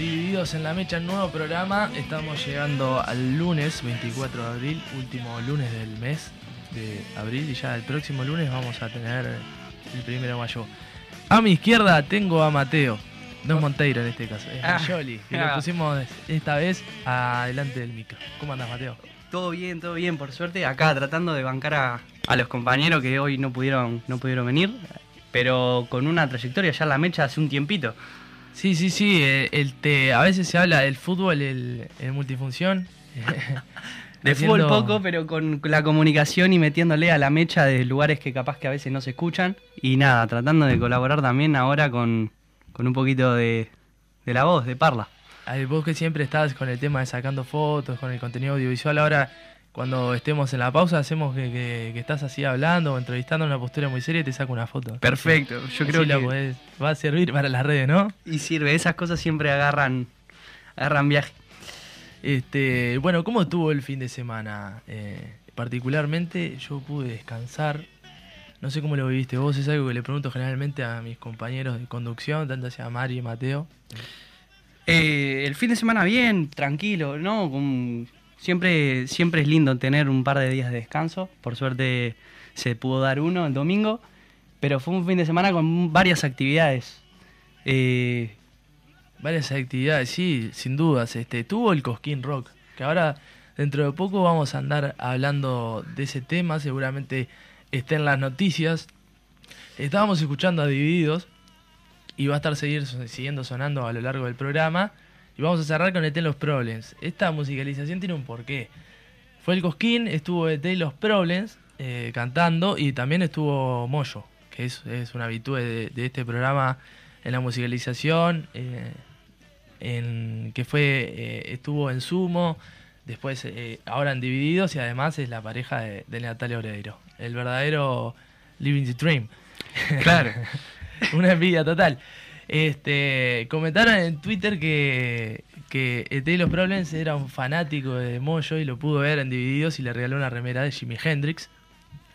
Divididos en la Mecha, nuevo programa. Estamos llegando al lunes 24 de abril, último lunes del mes de abril. Y ya el próximo lunes vamos a tener el primero de mayo. A mi izquierda tengo a Mateo. No es Monteiro en este caso, es Ah. Mayoli. Que lo Ah. pusimos esta vez adelante del micro. ¿Cómo andas, Mateo? Todo bien, todo bien, por suerte. Acá tratando de bancar a, a los compañeros que hoy no pudieron, no pudieron venir, pero con una trayectoria ya en la mecha hace un tiempito. Sí, sí, sí. eh, El te, a veces se habla del fútbol, el, el multifunción. De fútbol poco, pero con la comunicación y metiéndole a la mecha de lugares que capaz que a veces no se escuchan. Y nada, tratando de colaborar también ahora con, con un poquito de, de la voz, de Parla. Ay, vos que siempre estás con el tema de sacando fotos, con el contenido audiovisual, ahora cuando estemos en la pausa hacemos que, que- que estás así hablando o entrevistando en una postura muy seria y te saco una foto. Perfecto, yo Así creo la que... podés- va a servir para las redes, ¿no? Y sirve, esas cosas siempre agarran, agarran viaje. Este, bueno, ¿cómo estuvo el fin de semana? Eh, particularmente yo pude descansar. No sé cómo lo viviste vos, es algo que le pregunto generalmente a mis compañeros de conducción, tanto hacia Mari y Mateo. Eh, el fin de semana bien, tranquilo, ¿no? Con- siempre, siempre es lindo tener un par de días de descanso. Por suerte se pudo dar uno el domingo, pero fue un fin de semana con varias actividades. Eh, Varias actividades, sí, sin dudas. Este, tuvo el Cosquín Rock, que ahora dentro de poco vamos a andar hablando de ese tema, seguramente esté en las noticias. Estábamos escuchando a Divididos y va a estar seguir, siguiendo sonando a lo largo del programa. Y vamos a cerrar con ET Los Problems. Esta musicalización tiene un porqué. Fue el Cosquín, estuvo ET Los Problems eh, cantando y también estuvo Moyo, que es, es una habitud de, de este programa en la musicalización. eh, en, que fue eh, estuvo en Sumo, después ahora en Divididos y además es la pareja de, de Natalia Oreiro. El verdadero Living the Dream. Claro. Una envidia total. Este, comentaron en Twitter que, que y los Problems era un fanático de Moyo y lo pudo ver en Divididos y le regaló una remera de Jimi Hendrix.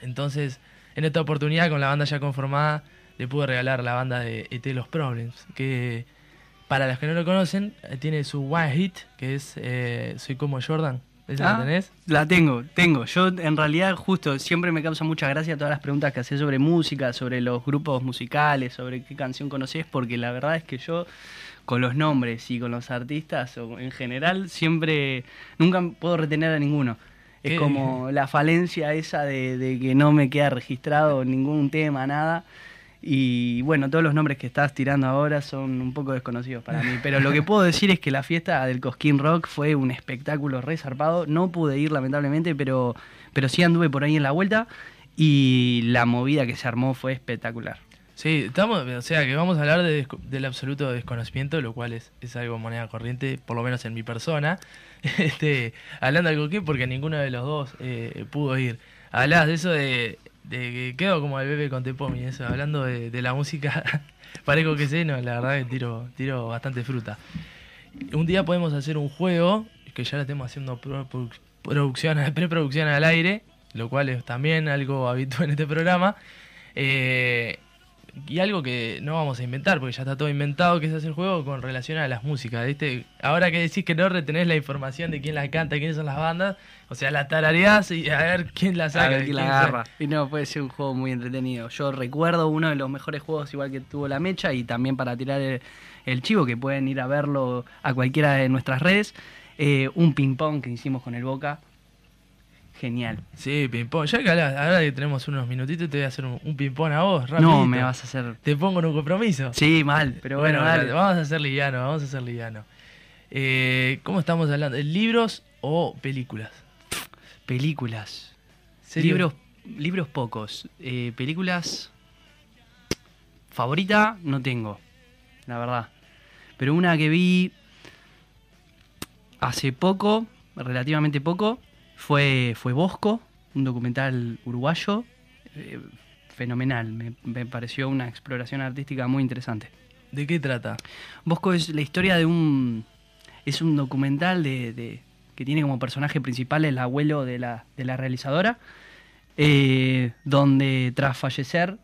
Entonces, en esta oportunidad, con la banda ya conformada, le pude regalar la banda de ET y los Problems, que para los que no lo conocen, eh, tiene su One Hit, que es eh, Soy como Jordan. ¿Esa la Ah, tenés? La tengo, tengo. Yo en realidad justo siempre me causa mucha gracia todas las preguntas que haces sobre música, sobre los grupos musicales, sobre qué canción conoces, porque la verdad es que yo con los nombres y con los artistas o en general siempre nunca puedo retener a ninguno. Es ¿Qué? como la falencia esa de, de que no me queda registrado ningún tema, nada. Y bueno, todos los nombres que estás tirando ahora son un poco desconocidos para mí. Pero lo que puedo decir es que la fiesta del Cosquín Rock fue un espectáculo re zarpado. No pude ir lamentablemente, pero, pero sí anduve por ahí en la vuelta. Y la movida que se armó fue espectacular. Sí, estamos, o sea que vamos a hablar del absoluto desconocimiento, lo cual es, es algo moneda corriente, por lo menos en mi persona. Este, hablando de qué, porque ninguno de los dos eh, pudo ir. Hablabas de eso de, de que quedo como el bebé con Tepomi, eso, hablando de, de la música, parezco que sé, no, la verdad que tiro, tiro bastante fruta. Un día podemos hacer un juego, que ya lo estamos haciendo pro- produ- producción, preproducción al aire, lo cual es también algo habitual en este programa. Eh, y algo que no vamos a inventar, porque ya está todo inventado, que es hacer juego con relación a las músicas. Ahora que decís que no retenés la información de quién la canta, quiénes son las bandas, o sea, la tarareás y a ver quién la saca. A ver quién la agarra. Y no, puede ser un juego muy entretenido. Yo recuerdo uno de los mejores juegos igual que tuvo la mecha y también para tirar el, el chivo, que pueden ir a verlo a cualquiera de nuestras redes. eh, un ping-pong que hicimos con el Boca. Genial. Sí, ping-pong. Ya que ahora que tenemos unos minutitos, te voy a hacer un, un ping-pong a vos, rápido. No, me vas a hacer... Te pongo en un compromiso. Sí, mal, pero bueno, dale. vamos a hacer liviano, vamos a hacer liviano. Eh, ¿Cómo estamos hablando? ¿Libros o películas? Películas. ¿Serio? Libros, libros pocos. Eh, películas. Favorita no tengo, la verdad. Pero una que vi hace poco, relativamente poco, fue, fue Bosco, un documental uruguayo. eh, fenomenal, me, me pareció una exploración artística muy interesante. ¿De qué trata? Bosco es la historia de un. Es un documental de, de- que tiene como personaje principal el abuelo de la, de la realizadora. eh, donde tras fallecer,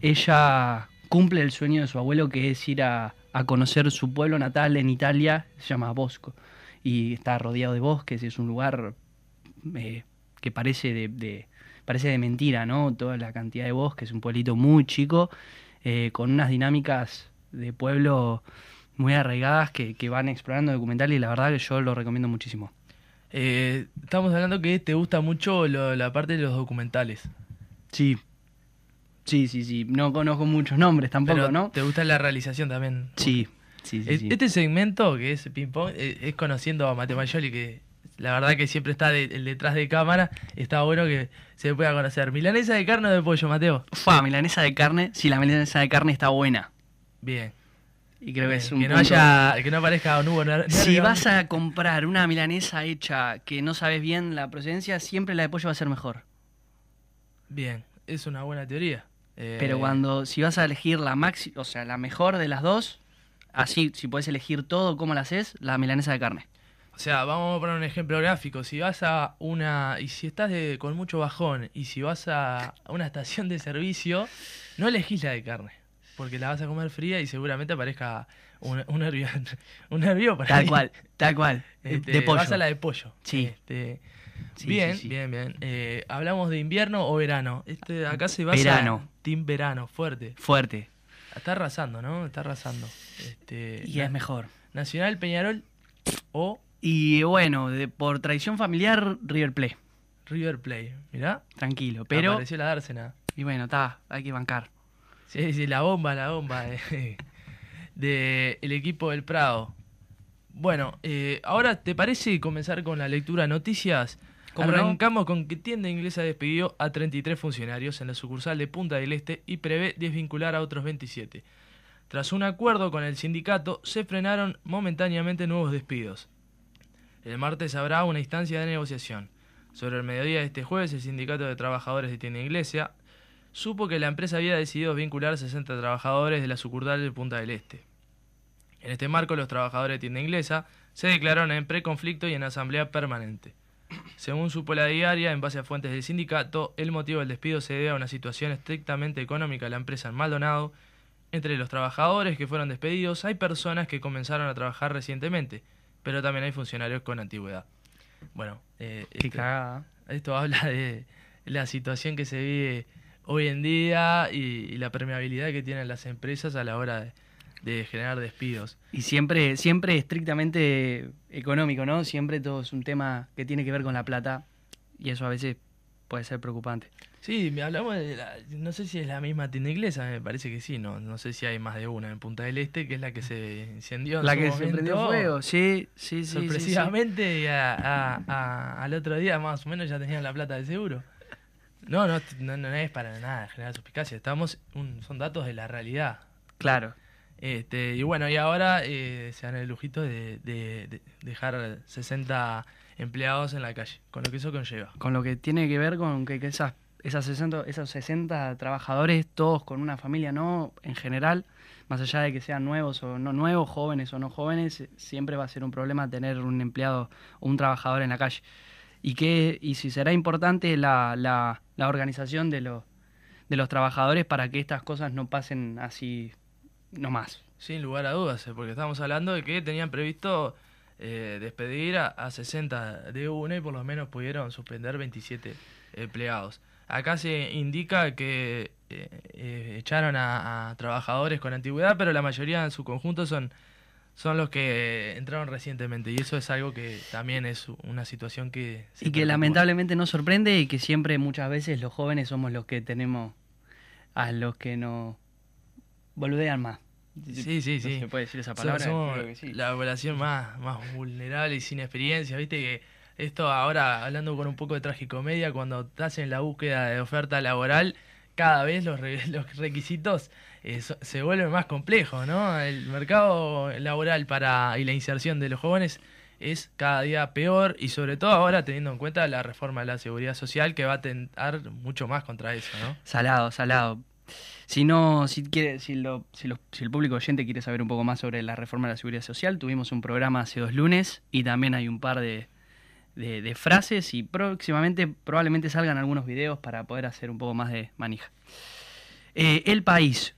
ella cumple el sueño de su abuelo que es ir a, a conocer su pueblo natal en Italia, se llama Bosco, y está rodeado de bosques, es un lugar eh, que parece de, de- parece de mentira, ¿no? Toda la cantidad de bosques, un pueblito muy chico, eh, con unas dinámicas de pueblo muy arraigadas que, que van explorando documental y la verdad que yo lo recomiendo muchísimo. Eh, estamos hablando que te gusta mucho lo- la parte de los documentales. Sí. Sí, sí, sí. No conozco muchos nombres tampoco, pero ¿no? te gusta la realización también. Sí, sí, sí. Es- sí. Este segmento que es ping pong eh, es conociendo a Mateo Mayoli que la verdad que siempre está de- el detrás de cámara. Está bueno que se pueda conocer. Milanesa de carne o de pollo, Mateo. Fua, milanesa de carne. Sí, la milanesa de carne está buena. Bien. Y creo que es un que no punto- haya, que no aparezca un Hugo Si vas a comprar una milanesa hecha que no sabes bien la procedencia, siempre la de pollo va a ser mejor. Bien, es una buena teoría. Eh, Pero cuando, si vas a elegir la maxi, o sea, la mejor de las dos, así, si puedes elegir todo, ¿cómo la haces? La milanesa de carne. O sea, vamos a poner un ejemplo gráfico. Si vas a una. Y si estás de- con mucho bajón y si vas a una estación de servicio, no elegís la de carne. Porque la vas a comer fría y seguramente aparezca un, un nervio. Un nervio Tal ahí. cual, tal cual. Este, de pollo. Vas a la de pollo. Sí. Este, Sí, bien, sí, sí. bien, bien. Eh, ¿Hablamos de invierno o verano? Este, acá se basa Verano. Team verano, fuerte. Fuerte. Está arrasando, ¿no? Está arrasando. Este, Y es mejor. Nacional Peñarol o Y bueno, de- por tradición familiar, River Plate. River Play. Mirá. Tranquilo. Pero, Apareció la dársena. y bueno, está, hay que bancar. Sí, sí, la bomba, la bomba de, de el equipo del Prado. Bueno, eh, ahora te parece comenzar con la lectura de noticias. Arrancamos con que tienda inglesa despidió a 33 funcionarios en la sucursal de Punta del Este y prevé desvincular a otros 27. Tras un acuerdo con el sindicato, se frenaron momentáneamente nuevos despidos. El martes habrá una instancia de negociación. Sobre el mediodía de este jueves, el Sindicato de Trabajadores de Tienda Inglesa supo que la empresa había decidido vincular 60 trabajadores de la sucursal de Punta del Este. En este marco, los trabajadores de tienda inglesa se declararon en preconflicto y en asamblea permanente. Según supo la diaria, en base a fuentes del sindicato, el motivo del despido se debe a una situación estrictamente económica de la empresa en Maldonado. Entre los trabajadores que fueron despedidos hay personas que comenzaron a trabajar recientemente, pero también hay funcionarios con antigüedad. Bueno, eh, cagada. esto habla de la situación que se vive hoy en día y, y la permeabilidad que tienen las empresas a la hora de, de generar despidos. Y siempre, siempre estrictamente económico, ¿no? Siempre todo es un tema que tiene que ver con la plata y eso a veces puede ser preocupante. Sí, me hablamos de la, no sé si es la misma tienda inglesa, me parece que sí, no, no sé si hay más de una en Punta del Este, que es la que se incendió en La su que se prendió fuego, sí, sí, sí, sí, sí. sorpresivamente y a- a- a- al otro día más o menos ya tenían la plata de seguro. No, no, no, no es para nada generar suspicacia, estamos, un- son datos de la realidad. Claro. Este, y bueno, y ahora eh, se dan el lujito de, de- de dejar 60 empleados en la calle, con lo que eso conlleva. Con lo que tiene que ver con que, que esas, esas 60, esos 60 trabajadores, todos con una familia, ¿no? En general, más allá de que sean nuevos o no nuevos, jóvenes o no jóvenes, siempre va a ser un problema tener un empleado o un trabajador en la calle. Y, que, y si será importante la, la, la organización de, los de los trabajadores para que estas cosas no pasen así nomás. Sin lugar a dudas, eh, porque estamos hablando de que tenían previsto eh, despedir a, a 60 de una y por lo menos pudieron suspender 27 empleados. Acá se indica que eh, echaron a, a trabajadores con antigüedad, pero la mayoría en su conjunto son, son los que entraron recientemente y eso es algo que también es una situación que... se Y que lamentablemente no sorprende y que siempre muchas veces los jóvenes somos los que tenemos a los que nos boludean más. Sí, sí, No sí. se puede decir esa palabra. somos sí. la población más, más vulnerable y sin experiencia. Viste que esto ahora, hablando con un poco de tragicomedia, cuando estás en la búsqueda de oferta laboral, cada vez los, re- los requisitos se vuelven más complejos, ¿no? El mercado laboral para y la inserción de los jóvenes es cada día peor y sobre todo ahora teniendo en cuenta la reforma de la seguridad social que va a tentar mucho más contra eso, ¿no? Salado, salado. Si no, si quiere, si lo, si, el público oyente quiere saber un poco más sobre la reforma de la seguridad social, tuvimos un programa hace dos lunes y también hay un par de, de- de frases y próximamente probablemente salgan algunos videos para poder hacer un poco más de manija. Eh, el país.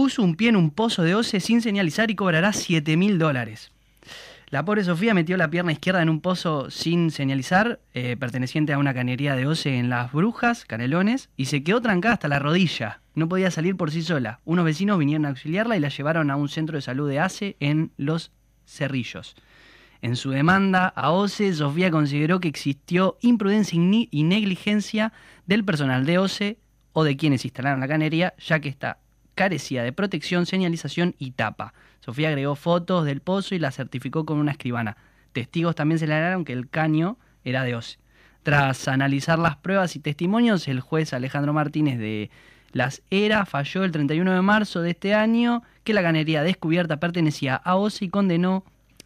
Puso un pie en un pozo de OCE sin señalizar y cobrará 7 mil dólares. La pobre Sofía metió la pierna izquierda en un pozo sin señalizar, eh, perteneciente a una canería de OCE en Las Brujas, Canelones, y se quedó trancada hasta la rodilla. No podía salir por sí sola. Unos vecinos vinieron a auxiliarla y la llevaron a un centro de salud de ACE en Los Cerrillos. En su demanda a OCE, Sofía consideró que existió imprudencia y negligencia del personal de OCE o de quienes instalaron la canería, ya que está carecía de protección, señalización y tapa. Sofía agregó fotos del pozo y la certificó con una escribana. Testigos también señalaron que el caño era de OCE. Tras analizar las pruebas y testimonios, el juez Alejandro Martínez de Las Eras falló el 31 de marzo de este año que la canería descubierta pertenecía a OCE y condenó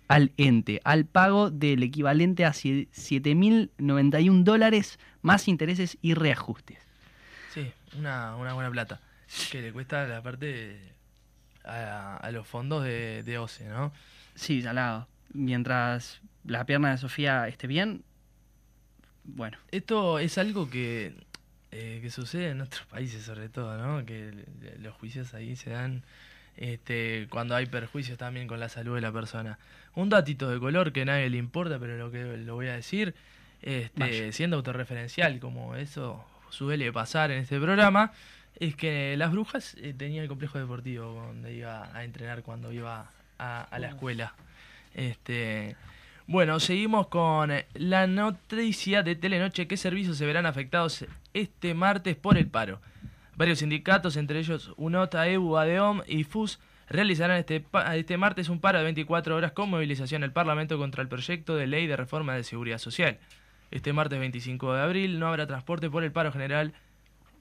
al ente al pago del equivalente a 7.091 dólares más intereses y reajustes. Sí, una buena plata. Que le cuesta la parte a, los fondos de, de OCE, ¿no? Sí, salado. Mientras la pierna de Sofía esté bien, bueno. Esto es algo que, eh, que sucede en otros países sobre todo, ¿no? Que los juicios ahí se dan este, cuando hay perjuicios también con la salud de la persona. Un datito de color que a nadie le importa, pero lo que lo voy a decir, este, siendo autorreferencial, como eso suele pasar en este programa, es que Las Brujas eh, tenía el complejo deportivo donde iba a entrenar cuando iba a, la escuela. Este, bueno, seguimos con la noticia de Telenoche. ¿Qué servicios se verán afectados este martes por el paro? Varios sindicatos, entre ellos UNOTA, EBU, ADEOM y FUS, realizarán este, este martes un paro de 24 horas con movilización al Parlamento contra el proyecto de ley de reforma de seguridad social. Este martes 25 de abril no habrá transporte por el paro general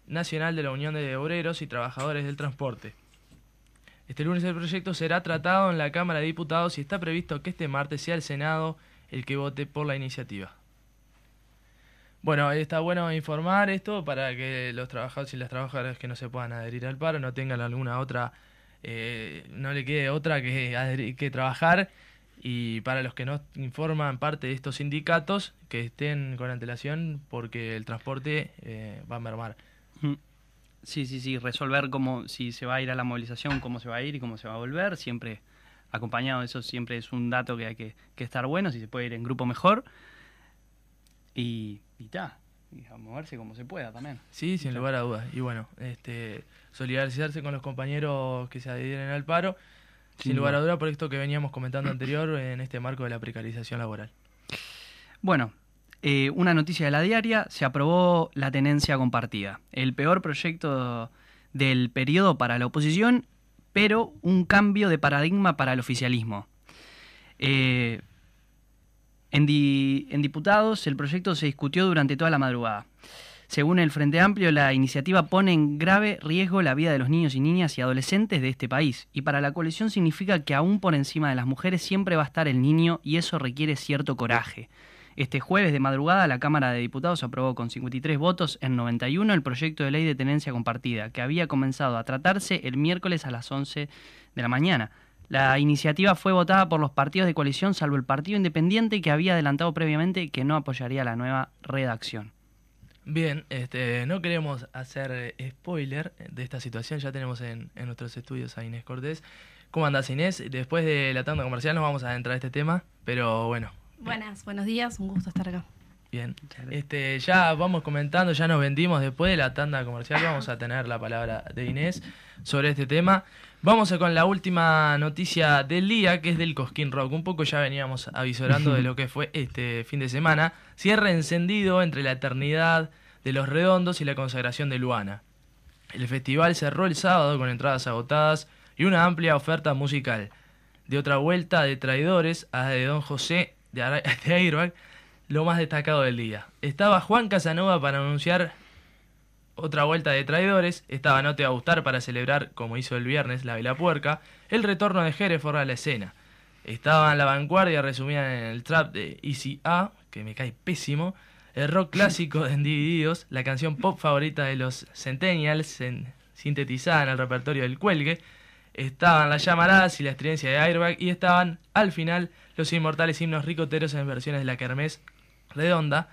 Nacional de la Unión de Obreros y Trabajadores del Transporte. Este lunes el proyecto será tratado en la Cámara de Diputados y está previsto que este martes sea el Senado el que vote por la iniciativa. Bueno, está bueno informar esto para que los trabajadores y las trabajadoras que no se puedan adherir al paro no tengan alguna otra, eh, no le quede otra que, que trabajar y para los que no informan parte de estos sindicatos que estén con antelación porque el transporte eh, va a mermar. Sí, sí, sí, resolver cómo, si se va a ir a la movilización, cómo se va a ir y cómo se va a volver, siempre acompañado de eso siempre es un dato que hay que, estar bueno, si se puede ir en grupo mejor. Y, y ta, y a moverse como se pueda también. Sí, sin lugar a dudas. Y bueno, este solidarizarse con los compañeros que se adhieren al paro, sin, lugar a dudas por esto que veníamos comentando anterior en este marco de la precarización laboral. Bueno, eh, una noticia de la diaria, se aprobó la tenencia compartida. El peor proyecto del periodo para la oposición, pero un cambio de paradigma para el oficialismo. Eh, en, en diputados, el proyecto se discutió durante toda la madrugada. Según el Frente Amplio, la iniciativa pone en grave riesgo la vida de los niños y niñas y adolescentes de este país. Y para la coalición significa que aún por encima de las mujeres siempre va a estar el niño y eso requiere cierto coraje. Este jueves de madrugada la Cámara de Diputados aprobó con 53 votos en 91 el proyecto de ley de tenencia compartida, que había comenzado a tratarse el miércoles a las 11 de la mañana. La iniciativa fue votada por los partidos de coalición, salvo el Partido Independiente, que había adelantado previamente que no apoyaría la nueva redacción. Bien, este, no queremos hacer spoiler de esta situación, ya tenemos en, nuestros estudios a Inés Cortés. ¿Cómo andas Inés? Después de la tanda comercial nos vamos a adentrar a este tema, pero bueno, Buenas, buenos días, un gusto estar acá. Bien, este, ya vamos comentando, ya nos vendimos después de la tanda comercial, vamos a tener la palabra de Inés sobre este tema. Vamos a con la última noticia del día, que es del Cosquín Rock. Un poco ya veníamos avisorando de lo que fue este fin de semana. Cierre encendido entre la eternidad de los redondos y la consagración de Luana. El festival cerró el sábado con entradas agotadas y una amplia oferta musical. De otra vuelta de traidores a de Don José de, Airbag, lo más destacado del día. Estaba Juan Casanova para anunciar otra vuelta de traidores, estaba No Te Va a Gustar para celebrar, como hizo el viernes, la Vela Puerca, el retorno de Hereford a la escena. Estaba en la vanguardia resumida en el trap de Easy A, que me cae pésimo, el rock clásico de Divididos, la canción pop favorita de los Centennials, sintetizada en el repertorio del Cuelgue, estaban las llamaradas y la experiencia de Airbag y estaban, al final, los inmortales himnos ricoteros en versiones de la Kermés redonda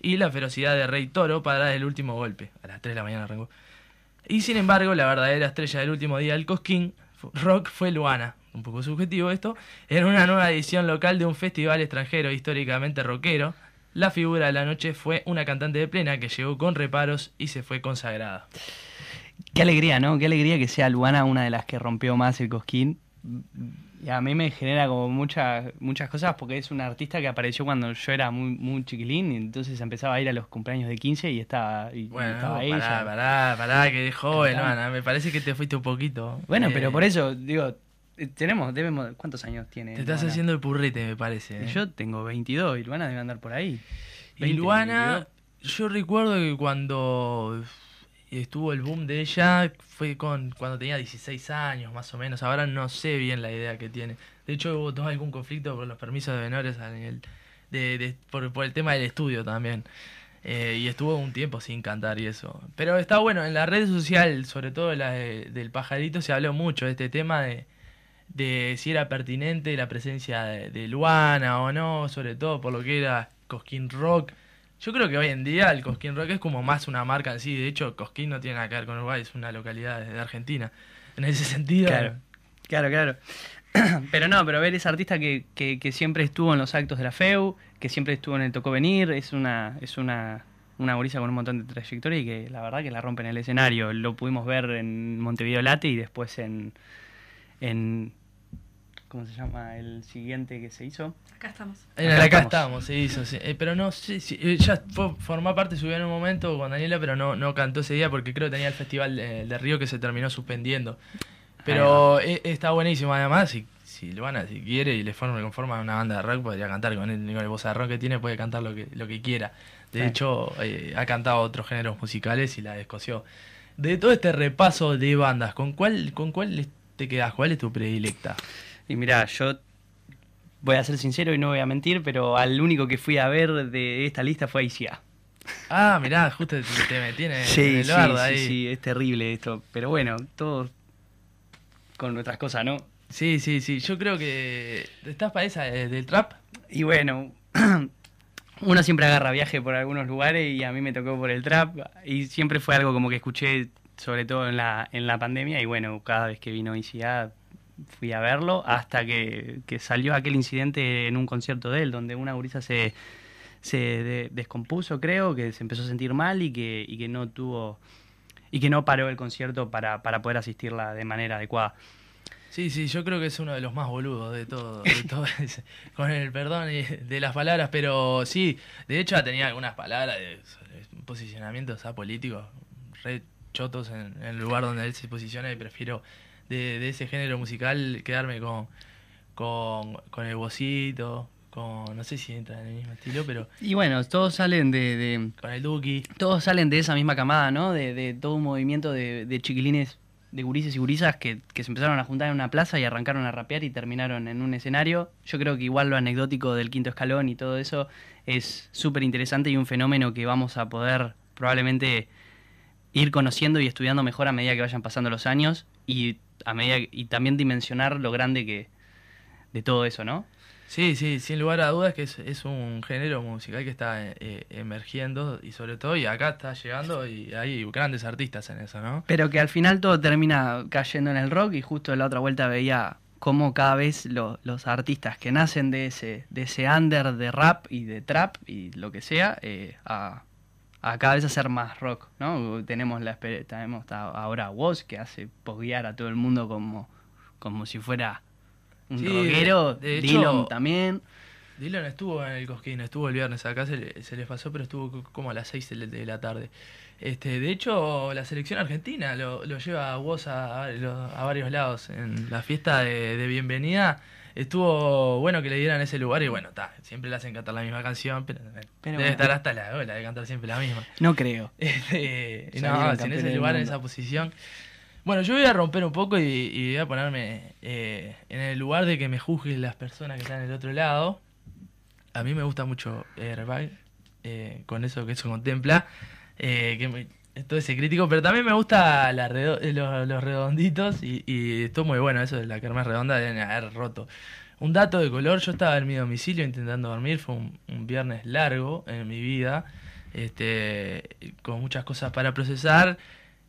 y la ferocidad de Rey Toro para el último golpe. A las 3 de la mañana arrancó. Y sin embargo, la verdadera estrella del último día del Cosquín Rock fue Luana, un poco subjetivo esto, en una nueva edición local de un festival extranjero históricamente rockero. La figura de la noche fue una cantante de plena que llegó con reparos y se fue consagrada. Qué alegría, ¿no? Qué alegría que sea Luana una de las que rompió más el cosquín. Y a mí me genera como muchas muchas cosas porque es una artista que apareció cuando yo era muy muy chiquilín y entonces empezaba a ir a los cumpleaños de 15 y estaba, y, Bueno, estaba pará, ella. pará, pará, que joven. Luana, me parece que te fuiste un poquito. Bueno, Eh, pero por eso, digo, eh, tenemos, debemos, ¿cuántos años tiene? Te estás Luana? haciendo el purrete, me parece. Eh. Yo tengo 22 y Luana debe andar por ahí. Y 20, Luana, yo recuerdo que cuando estuvo el boom de ella fue con cuando tenía 16 años más o menos. Ahora no sé bien la idea que tiene. De hecho hubo todo algún conflicto por los permisos de menores de, por el tema del estudio también. Eh, y estuvo un tiempo sin cantar y eso. Pero está bueno, en la red social, sobre todo la de- del pajarito, se habló mucho de este tema de, de si era pertinente la presencia de, de Luana o no, sobre todo por lo que era Cosquín Rock. Yo creo que hoy en día el Cosquín Rock es como más una marca en sí. De hecho, Cosquín no tiene nada que ver con Uruguay, es una localidad de, Argentina. En ese sentido, Claro, claro, claro. pero no, pero ver esa artista que, que, siempre estuvo en los actos de la FEU, que siempre estuvo en el Tocó Venir, es una, es una, una con un montón de trayectoria y que la verdad que la rompe en el escenario. Lo pudimos ver en Montevideo Late y después en, en ¿cómo se llama? El siguiente que se hizo. Acá estamos. En Acá el acá estamos. estamos, se hizo, sí. Eh, pero no sé si. eh, ya fue, formó parte, subió en un momento con Daniela, pero no, no cantó ese día porque creo que tenía el festival de, de Río que se terminó suspendiendo. Pero eh, está buenísimo, además, si, si Luana, si quiere y le forma, conforma una banda de rock, podría cantar con él, con el vozarrón que tiene, puede cantar lo que, lo que quiera. De Sí. hecho, eh, ha cantado otros géneros musicales y la descoció. De todo este repaso de bandas, ¿con cuál, con cuál te quedas? ¿Cuál es tu predilecta? Y mira, yo voy a ser sincero y no voy a mentir, pero al único que fui a ver de esta lista fue a ICA. Ah, mirá, justo te, metí en el, en Sí, el sí, bardo sí, ahí. sí, es terrible esto. Pero bueno, todos con nuestras cosas, ¿no? Sí, sí, sí. Yo creo que estás para esa eh, del trap. Y bueno, uno siempre agarra viaje por algunos lugares y a mí me tocó por el trap y siempre fue algo como que escuché sobre todo en la, en la pandemia y bueno, cada vez que vino ICA fui a verlo hasta que, que salió aquel incidente en un concierto de él donde una gurisa se, se de- descompuso creo, que se empezó a sentir mal y que, y que no tuvo y que no paró el concierto para, para poder asistirla de manera adecuada. Sí, sí, yo creo que es uno de los más boludos de todo, de todo ese- con el perdón de las palabras, pero sí, de hecho tenía algunas palabras de, de posicionamientos apolíticos re chotos en, en el lugar donde él se posiciona y prefiero de, de ese género musical quedarme con, con, con el bocito, con, no sé si entra en el mismo estilo, pero Y bueno, todos salen de- de, con el Duki. todos salen de esa misma camada, ¿no? De, de todo un movimiento de, de chiquilines, de gurises y gurisas que, que se empezaron a juntar en una plaza y arrancaron a rapear y terminaron en un escenario. Yo creo que igual lo anecdótico del quinto escalón y todo eso es súper interesante y un fenómeno que vamos a poder probablemente ir conociendo y estudiando mejor a medida que vayan pasando los años y a medida y también dimensionar lo grande que de todo eso, ¿no? Sí, sí, sin lugar a dudas que es, es un género musical que está eh, emergiendo y sobre todo y acá está llegando y hay grandes artistas en eso, ¿no? Pero que al final todo termina cayendo en el rock y justo en la otra vuelta veía cómo cada vez lo- los artistas que nacen de ese, de ese under de rap y de trap y lo que sea, eh, a, a cada vez hacer más rock, ¿no? Tenemos, la, tenemos ahora a Woz que hace posguear a todo el mundo como, como si fuera un Sí, rockero, de- hecho- Dylan también. Dylan estuvo en el Cosquín, estuvo el viernes acá, se, le- se les pasó, pero estuvo co- como a las 6 de la- de la tarde. Este, de hecho, la selección argentina lo, lo lleva a vos a, a varios lados. En la fiesta de, de bienvenida estuvo bueno que le dieran ese lugar y bueno, está, siempre le hacen cantar la misma canción, pero, Pero debe bueno. estar hasta la ola de cantar siempre la misma. No creo. Este, no, si en ese del lugar, en esa posición. Bueno, yo voy a romper un poco y, y voy a ponerme eh, en el lugar de que me juzguen las personas que están en el otro lado. A mí me gusta mucho Airbag, eh, con eso que eso contempla, eh, que me- todo ese crítico, pero también me gusta eh, los, redonditos y, y esto muy bueno, eso de la kermés redonda deben haber roto. Un dato de color, yo estaba en mi domicilio intentando dormir, fue un, viernes largo en mi vida, este, con muchas cosas para procesar.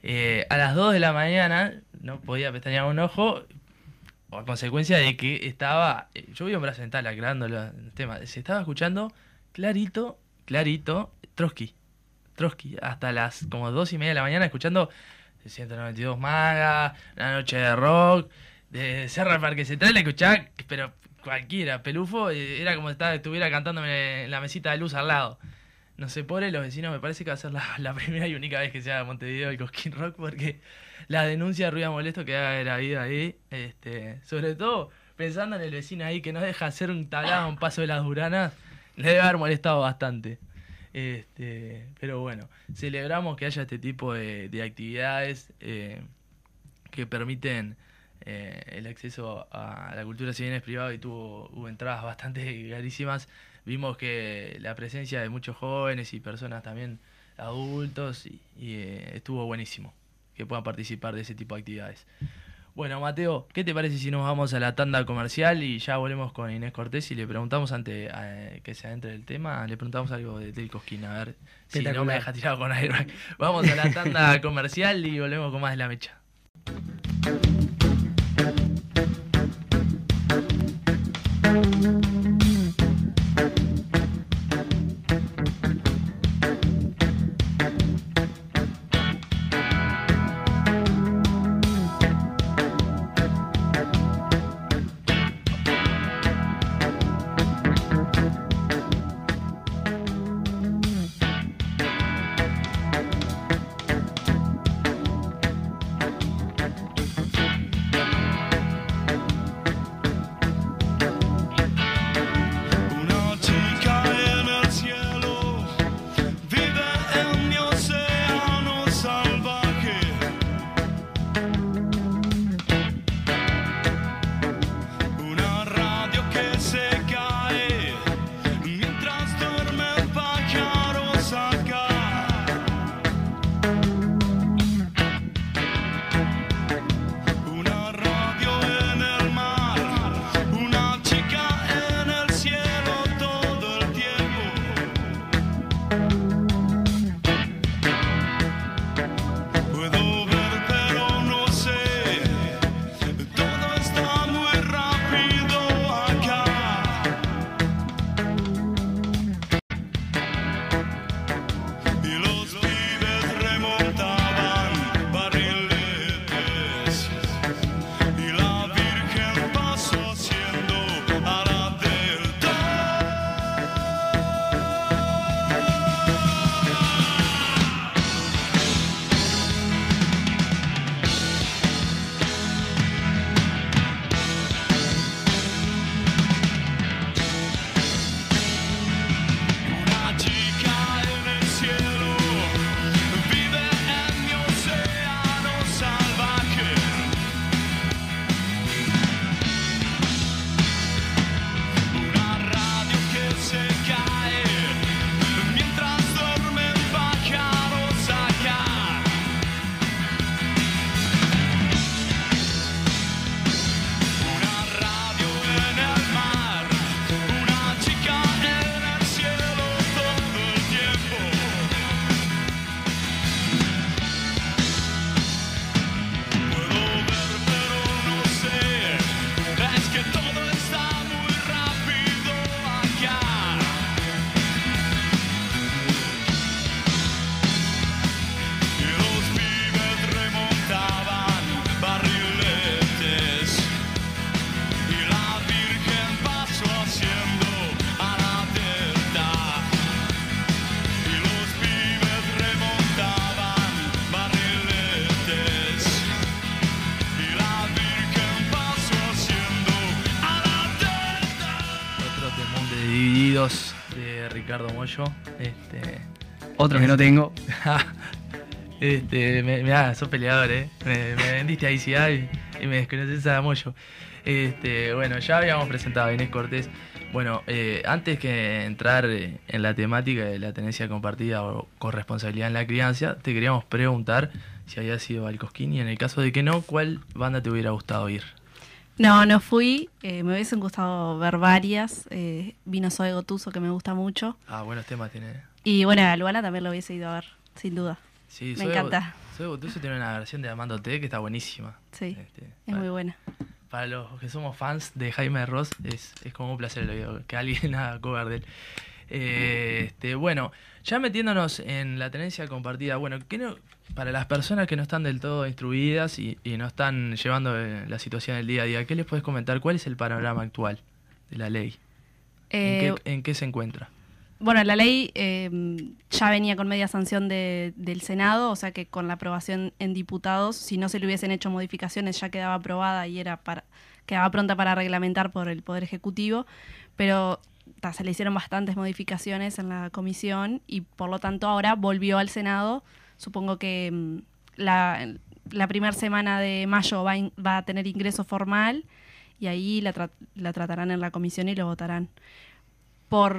Eh, a las 2 de la mañana no podía pestañear un ojo a consecuencia de que estaba, eh, yo vi un brazo dental el tema, se estaba escuchando clarito, clarito, Trotsky, Trotsky, hasta las como 2 y media de la mañana escuchando 192 Maga, La Noche de Rock, de Serra Parque Central, escuchaba, pero cualquiera, Pelufo, eh, era como si estuviera cantándome en la mesita de luz al lado. No sé, pobre los vecinos, me parece que va a ser la, primera y única vez que se haga Montevideo el Cosquín Rock, porque la denuncia de ruido molesto que haga la vida ahí, este, sobre todo pensando en el vecino ahí que no deja hacer un tablado un paso de las duranas, le debe haber molestado bastante. Este, pero bueno, celebramos que haya este tipo de, de actividades eh, que permiten eh, el acceso a la cultura, si bien es privado y tuvo, hubo entradas bastante clarísimas, vimos que la presencia de muchos jóvenes y personas también adultos y, y, eh, estuvo buenísimo que puedan participar de ese tipo de actividades. Bueno, Mateo, ¿qué te parece si nos vamos a la tanda comercial y ya volvemos con Inés Cortés y le preguntamos antes eh, que se adentre el tema, le preguntamos algo de, del Cosquín, a ver si no me deja tirado con aire. Vamos a la tanda comercial y volvemos con más de la mecha. Este, Otro que no tengo. este, me, mirá, sos peleador, eh. Me, me vendiste a ICA y, y me desconoces a Mollo. Este, bueno, ya habíamos presentado a Inés Cortés. Bueno, eh, antes que entrar en la temática de la tenencia compartida o corresponsabilidad en la crianza, te queríamos preguntar si había sido al Cosquín y en el caso de que no, ¿cuál banda te hubiera gustado ir? No, no fui. eh, me hubiesen gustado ver varias. eh, vino Zoe Gotuso, que me gusta mucho. Ah, buenos temas tiene. Y bueno, a Luana también lo hubiese ido a ver, sin duda. Sí, Me Zoe- encanta. Soy Botuso tiene una versión de Amándote que está buenísima. Sí, Este, es para, muy buena. para los que somos fans de Jaime Ross, es, es como un placer el oído, que alguien haga cover de él. Eh, este, bueno, ya metiéndonos en la tenencia compartida, bueno, ¿qué no- para las personas que no están del todo instruidas y, y no están llevando eh, la situación del día a día, ¿qué les puedes comentar? ¿Cuál es el panorama actual de la ley? Eh, ¿En, qué, en qué se encuentra? Bueno, la ley eh, ya venía con media sanción de- del Senado, o sea que con la aprobación en diputados, si no se le hubiesen hecho modificaciones, ya quedaba aprobada y era para, quedaba pronta para reglamentar por el Poder Ejecutivo, pero ta, se le hicieron bastantes modificaciones en la comisión y por lo tanto ahora volvió al Senado. Supongo que mm, la, primera semana de mayo va, a in- va a tener ingreso formal y ahí la, tra- la tratarán en la comisión y lo votarán. Por,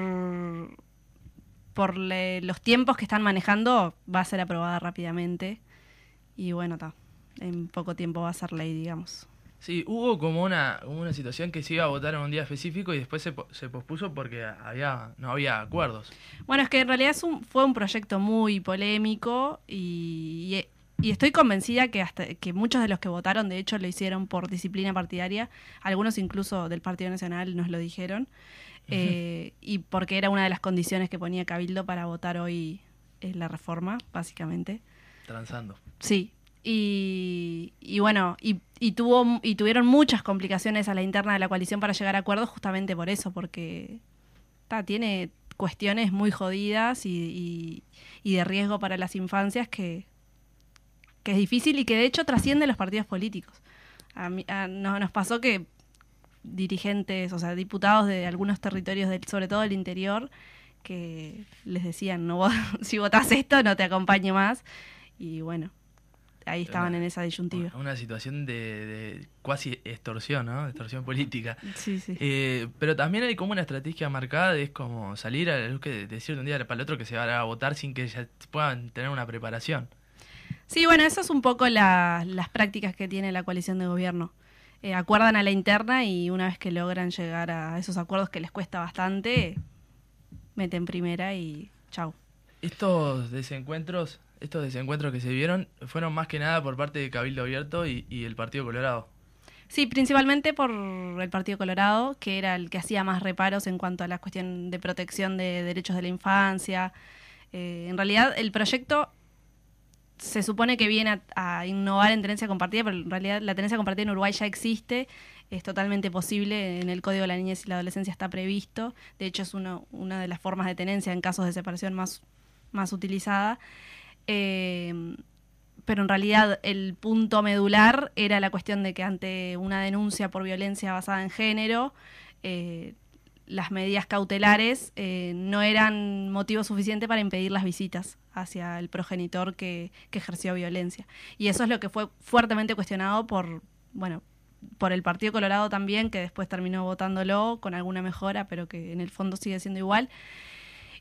por le- los tiempos que están manejando, va a ser aprobada rápidamente. Y bueno, ta, en poco tiempo va a ser ley, digamos. Sí, hubo como una, una situación que se iba a votar en un día específico y después se, se pospuso porque había no había acuerdos. Bueno, es que en realidad es un- fue un proyecto muy polémico y, y- y estoy convencida que hasta que muchos de los que votaron, de hecho, lo hicieron por disciplina partidaria. Algunos incluso del Partido Nacional nos lo dijeron. eh, y porque era una de las condiciones que ponía Cabildo para votar hoy eh, la reforma, básicamente. Transando. Sí. Y, bueno, y, y tuvo y tuvieron muchas complicaciones a la interna de la coalición para llegar a acuerdos justamente por eso, porque tiene cuestiones muy jodidas y, de riesgo para las infancias que, es difícil y que de hecho trasciende los partidos políticos. A mí- a- no- nos pasó que dirigentes, o sea, diputados de algunos territorios, del, sobre todo del interior, que les decían, no, vo- si votás esto no te acompañe más. Y bueno, ahí estaban en esa disyuntiva. Una situación de, de cuasi extorsión, ¿no? Extorsión política. Sí, sí. Eh, pero también hay como una estrategia marcada de es como salir a la luz que decir de un día para el otro que se va a votar sin que ya puedan tener una preparación. Sí, bueno, eso es un poco la- las prácticas que tiene la coalición de gobierno. Eh, acuerdan a la interna y una vez que logran llegar a esos acuerdos que les cuesta bastante, meten primera y chau. Estos desencuentros, estos desencuentros que se vieron fueron más que nada por parte de Cabildo Abierto y, el Partido Colorado. Sí, principalmente por el Partido Colorado, que era el que hacía más reparos en cuanto a la cuestión de protección de derechos de la infancia. Eh, en realidad, el proyecto se supone que viene a, innovar en tenencia compartida, pero en realidad la tenencia compartida en Uruguay ya existe, es totalmente posible, en el Código de la Niñez y la Adolescencia está previsto, de hecho es una de las formas de tenencia en casos de separación más, más utilizada. Eh, pero en realidad el punto medular era la cuestión de que ante una denuncia por violencia basada en género, eh, las medidas cautelares eh, no eran motivo suficiente para impedir las visitas hacia el progenitor que, que ejerció violencia. Y eso es lo que fue fuertemente cuestionado por, bueno, por el Partido Colorado también, que después terminó votándolo con alguna mejora, pero que en el fondo sigue siendo igual.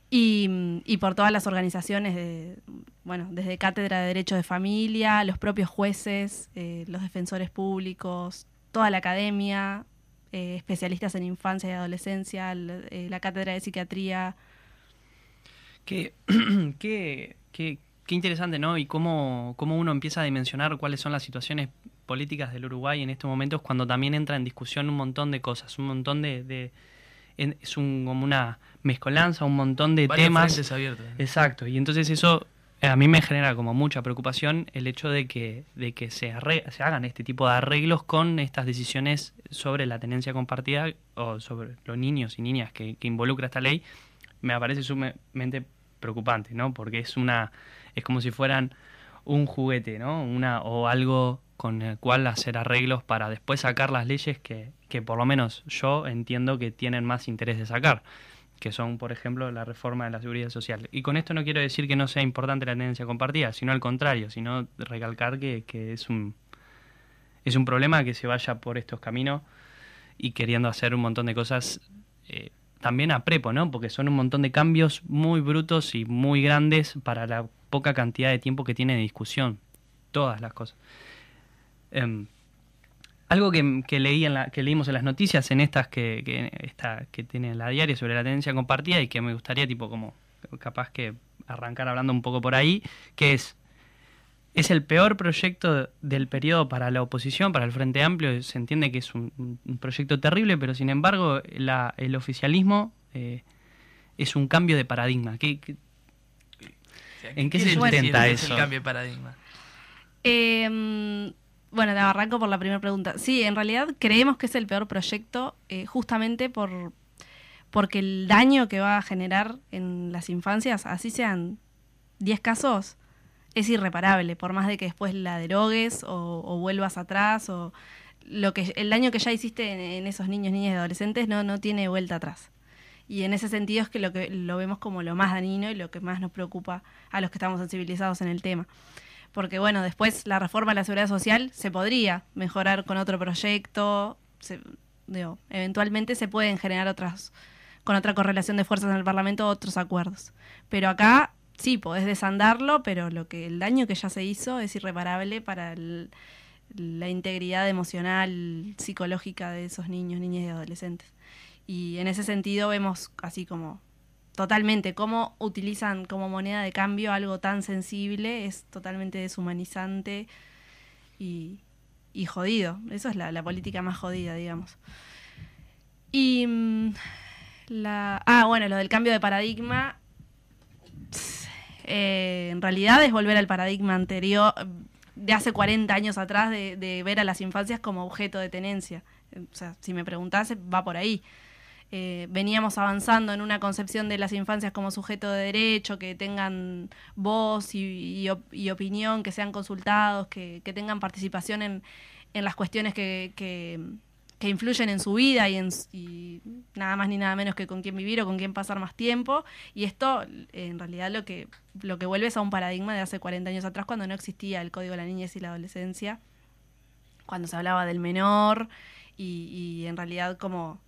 Y, por todas las organizaciones, de, bueno, desde Cátedra de Derecho de Familia, los propios jueces, eh, los defensores públicos, toda la academia, eh, especialistas en infancia y adolescencia, eh, la Cátedra de Psiquiatría. Qué, qué, qué, qué interesante, ¿no? Y cómo, cómo uno empieza a dimensionar cuáles son las situaciones políticas del Uruguay en estos momentos cuando también entra en discusión un montón de cosas, un montón de... de- es un, como una mezcolanza, un montón de Varios temas. abiertos. Exacto, y entonces eso eh, a mí me genera como mucha preocupación el hecho de que, de que se, arre- se hagan este tipo de arreglos con estas decisiones sobre la tenencia compartida o sobre los niños y niñas que, que involucra esta ley, me parece sumamente preocupante, ¿no? Porque es una, es como si fueran un juguete, ¿no? Una, o algo con el cual hacer arreglos para después sacar las leyes que, que por lo menos yo entiendo que tienen más interés de sacar que son, por ejemplo, la reforma de la seguridad social. Y con esto no quiero decir que no sea importante la tendencia compartida, sino al contrario, sino recalcar que, que es un es un problema que se vaya por estos caminos y queriendo hacer un montón de cosas eh, también a prepo, ¿no? Porque son un montón de cambios muy brutos y muy grandes para la poca cantidad de tiempo que tiene de discusión. Todas las cosas. Em, algo que, que leí en la, que leímos en las noticias, en estas que, que, esta, que tiene la diaria sobre la tendencia compartida y que me gustaría tipo como capaz que arrancar hablando un poco por ahí, que es Es el peor proyecto del periodo para la oposición, para el Frente Amplio. Se entiende que es un, un proyecto terrible, pero sin embargo la- el oficialismo eh, es un cambio de paradigma. ¿Qué, qué- ¿En qué se es eso? el cambio de paradigma? Eh, bueno, te arranco por la primera pregunta. Sí, en realidad creemos que es el peor proyecto eh, justamente por porque el daño que va a generar en las infancias, así sean 10 casos, es irreparable, por más de que después la derogues o, vuelvas atrás o lo que el daño que ya hiciste en, en esos niños, niñas y adolescentes no, no tiene vuelta atrás. Y en ese sentido es que lo que lo vemos como lo más dañino y lo que más nos preocupa a los que estamos sensibilizados en el tema porque bueno, después la reforma de la seguridad social se podría mejorar con otro proyecto, se- digo, eventualmente se pueden generar otras, con otra correlación de fuerzas en el Parlamento, otros acuerdos. Pero acá sí, podés desandarlo, pero lo que el daño que ya se hizo es irreparable para la integridad emocional, psicológica de esos niños, niñas y adolescentes. Y en ese sentido vemos así como totalmente cómo utilizan como moneda de cambio algo tan sensible, es totalmente deshumanizante y, jodido. Eso es la, política más jodida, digamos. Y mm, la... Ah, bueno, lo del cambio de paradigma. eh, en realidad es volver al paradigma anterior, de hace 40 años atrás, de, de ver a las infancias como objeto de tenencia. O sea, si me preguntase, va por ahí. Eh, veníamos avanzando en una concepción de las infancias como sujeto de derecho, que tengan voz y, y op- y opinión, que sean consultados, que, tengan participación en, en las cuestiones que, que- influyen en su vida y, en, nada más ni nada menos que con quién vivir o con quién pasar más tiempo. Y esto, en realidad, lo que, lo que vuelve es a un paradigma de hace 40 años atrás, cuando no existía el Código de la Niñez y la Adolescencia, cuando se hablaba del menor y, y en realidad como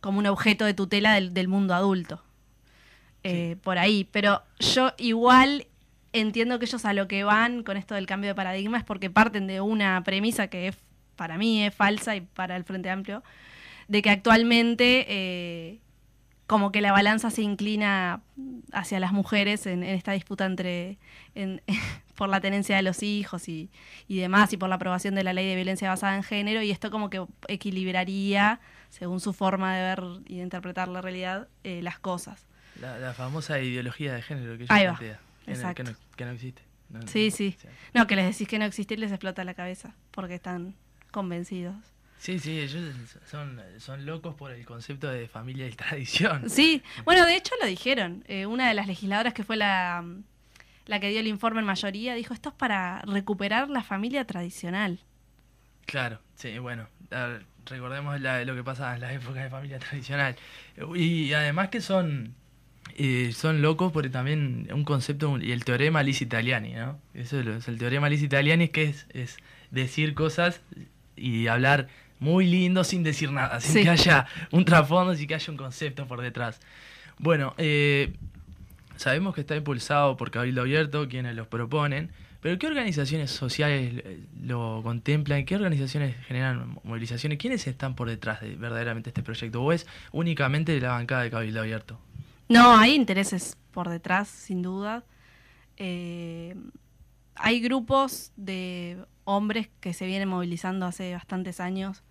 como un objeto de tutela del, del mundo adulto. Eh, Por ahí. Pero yo igual entiendo que ellos a lo que van con esto del cambio de paradigma es porque parten de una premisa que es, para mí es falsa y para el Frente Amplio, de que actualmente eh, como que la balanza se inclina hacia las mujeres en, en esta disputa entre en- por la tenencia de los hijos y, y demás y por la aprobación de la ley de violencia basada en género y esto como que equilibraría según su forma de ver y de interpretar la realidad eh, las cosas La, la famosa ideología de género que ella plantea. el. Que, no, que no existe. No- Sí, sí. o sea, no que les decís que no existe y les explota la cabeza porque están convencidos Sí, sí, ellos son, son locos por el concepto de familia y tradición. Sí, bueno, de hecho lo dijeron. Eh, una de las legisladoras que fue la, la que dio el informe en mayoría dijo, esto es para recuperar la familia tradicional. Claro, sí, bueno, ver, recordemos la- lo que pasaba en las épocas de familia tradicional. Y además que son eh, son locos porque también un concepto, y el teorema Lis Italiani, ¿no? Eso es, el teorema Lis Italiani, que es, es decir cosas y hablar muy lindo sin decir nada, sin Sí. que haya un trasfondo, sin que haya un concepto por detrás. Bueno, eh, sabemos que está impulsado por Cabildo Abierto, quienes los proponen, pero ¿qué organizaciones sociales eh, lo contemplan? ¿Qué organizaciones generan movilizaciones? ¿Quiénes están por detrás de verdaderamente este proyecto? ¿O es únicamente la bancada de Cabildo Abierto? No, hay intereses por detrás, sin duda. Eh, hay grupos de hombres que se vienen movilizando hace bastantes años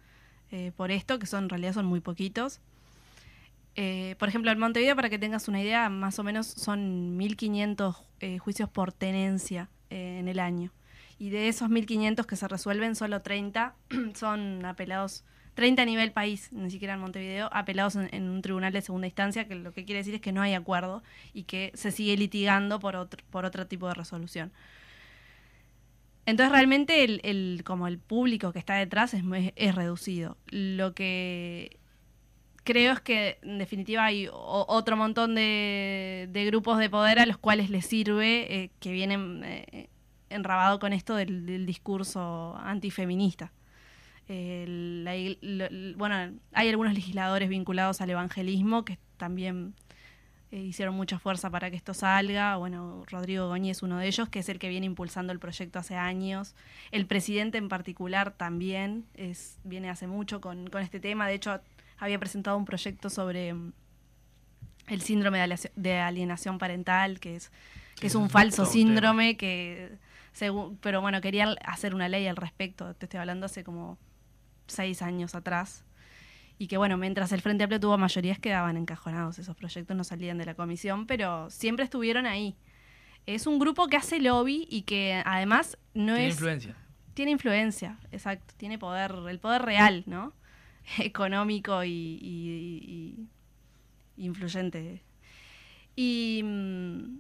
eh, por esto, que son en realidad son muy poquitos. Eh, por ejemplo, en Montevideo, para que tengas una idea, más o menos son 1.500 eh, juicios por tenencia eh, en el año. Y de esos 1.500 que se resuelven, solo 30 son apelados, 30 a nivel país, ni siquiera en Montevideo, apelados en, un tribunal de segunda instancia, que lo que quiere decir es que no hay acuerdo y que se sigue litigando por otro, por otro tipo de resolución. Entonces realmente el, el- como el público que está detrás es, es reducido. Lo que creo es que en definitiva hay o- otro montón de, grupos de poder a los cuales les sirve eh, que vienen eh, enrabado con esto del, discurso antifeminista. La lo- bueno, hay algunos legisladores vinculados al evangelismo que también eh, hicieron mucha fuerza para que esto salga. Bueno, Rodrigo Goñi es uno de ellos, que es el que viene impulsando el proyecto hace años. El presidente en particular también es, viene hace mucho con, con este tema. De hecho, había presentado un proyecto sobre mm, el síndrome de alienación- parental, que es, que es un falso síndrome que Según- pero bueno, querían hacer una ley al respecto. Te estoy hablando hace como seis años atrás. Y que bueno, mientras el Frente Amplio tuvo mayorías, quedaban encajonados esos proyectos, no salían de la comisión, pero siempre estuvieron ahí. Es un grupo que hace lobby y que además no Tiene es influencia. tiene influencia, exacto, tiene poder, el poder real, ¿no? Económico y, y- y influyente. Y, mm,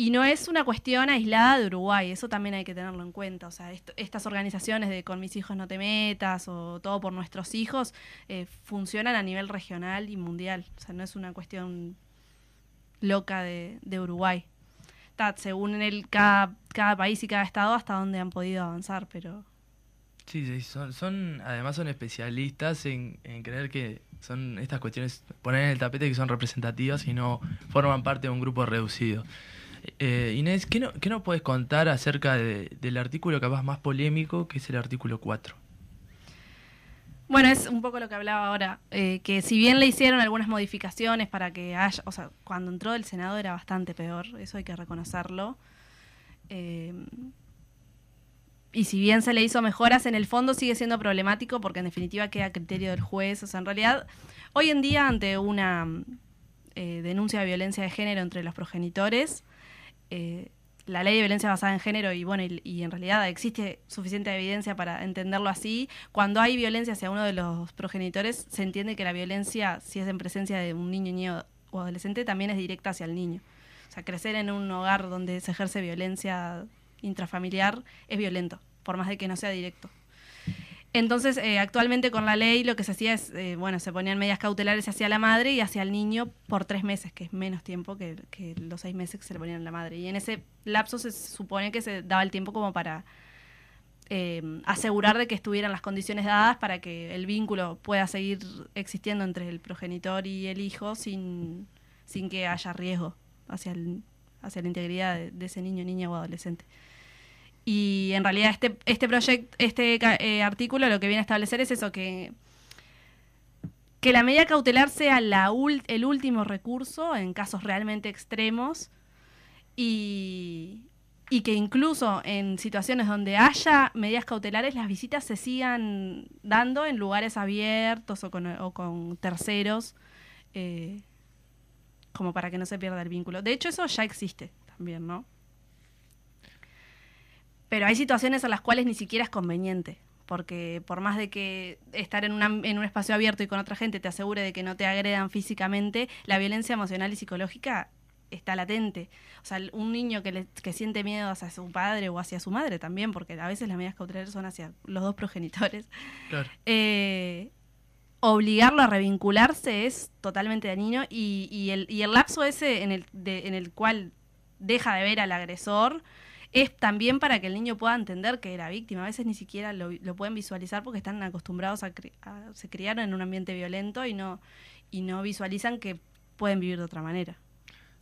y no es una cuestión aislada de Uruguay, eso también hay que tenerlo en cuenta. O sea, estas organizaciones de con mis hijos no te metas o todo por nuestros hijos eh, funcionan a nivel regional y mundial. O sea, no es una cuestión loca de, de Uruguay. Está, según el, cada, cada país y cada estado hasta dónde han podido avanzar, pero Sí, sí, son, son, además son especialistas en, en creer que son estas cuestiones, poner en el tapete que son representativas y no forman parte de un grupo reducido. Eh, Inés, ¿qué, no, ¿qué nos puedes contar acerca de- del artículo capaz más polémico, que es el artículo 4? Bueno, es un poco lo que hablaba ahora, eh, que si bien le hicieron algunas modificaciones para que haya, o sea, cuando entró del Senado era bastante peor, eso hay que reconocerlo. Eh, y si bien se le hizo mejoras, en el fondo sigue siendo problemático porque en definitiva queda criterio del juez. O sea, en realidad, hoy en día ante una eh, denuncia de violencia de género entre los progenitores, eh, la ley de violencia basada en género y bueno y, y en realidad existe suficiente evidencia para entenderlo así. Cuando hay violencia hacia uno de los progenitores se entiende que la violencia si es en presencia de un niño niño o adolescente también es directa hacia el niño. O sea crecer en un hogar donde se ejerce violencia intrafamiliar es violento por más de que no sea directo entonces, eh, actualmente con la ley lo que se hacía es, eh, bueno, se ponían medidas cautelares hacia la madre y hacia el niño por tres meses, que es menos tiempo que, los seis meses que se le ponían a la madre. Y en ese lapso se supone que se daba el tiempo como para eh, asegurar de que estuvieran las condiciones dadas para que el vínculo pueda seguir existiendo entre el progenitor y el hijo sin, sin que haya riesgo hacia, el- hacia la integridad de, de ese niño, niña o adolescente. Y en realidad este, este proyecto, este eh, artículo lo que viene a establecer es eso, que, que la medida cautelar sea el último recurso en casos realmente extremos y, y que incluso en situaciones donde haya medidas cautelares las visitas se sigan dando en lugares abiertos o con, o con terceros eh, como para que no se pierda el vínculo. De hecho eso ya existe también, ¿no? Pero hay situaciones en las cuales ni siquiera es conveniente, porque por más de que estar en, una- en un espacio abierto y con otra gente te asegure de que no te agredan físicamente, la violencia emocional y psicológica está latente. O sea, un niño que, le- que siente miedo hacia su padre o hacia su madre también, porque a veces las medidas cautelares son hacia los dos progenitores, Claro. eh, obligarlo a revincularse es totalmente dañino y, y el, y el lapso ese en el, de- en el cual deja de ver al agresor es también para que el niño pueda entender que era víctima. A veces ni siquiera lo, lo pueden visualizar porque están acostumbrados a, a- se criaron en un ambiente violento y no y no visualizan que pueden vivir de otra manera.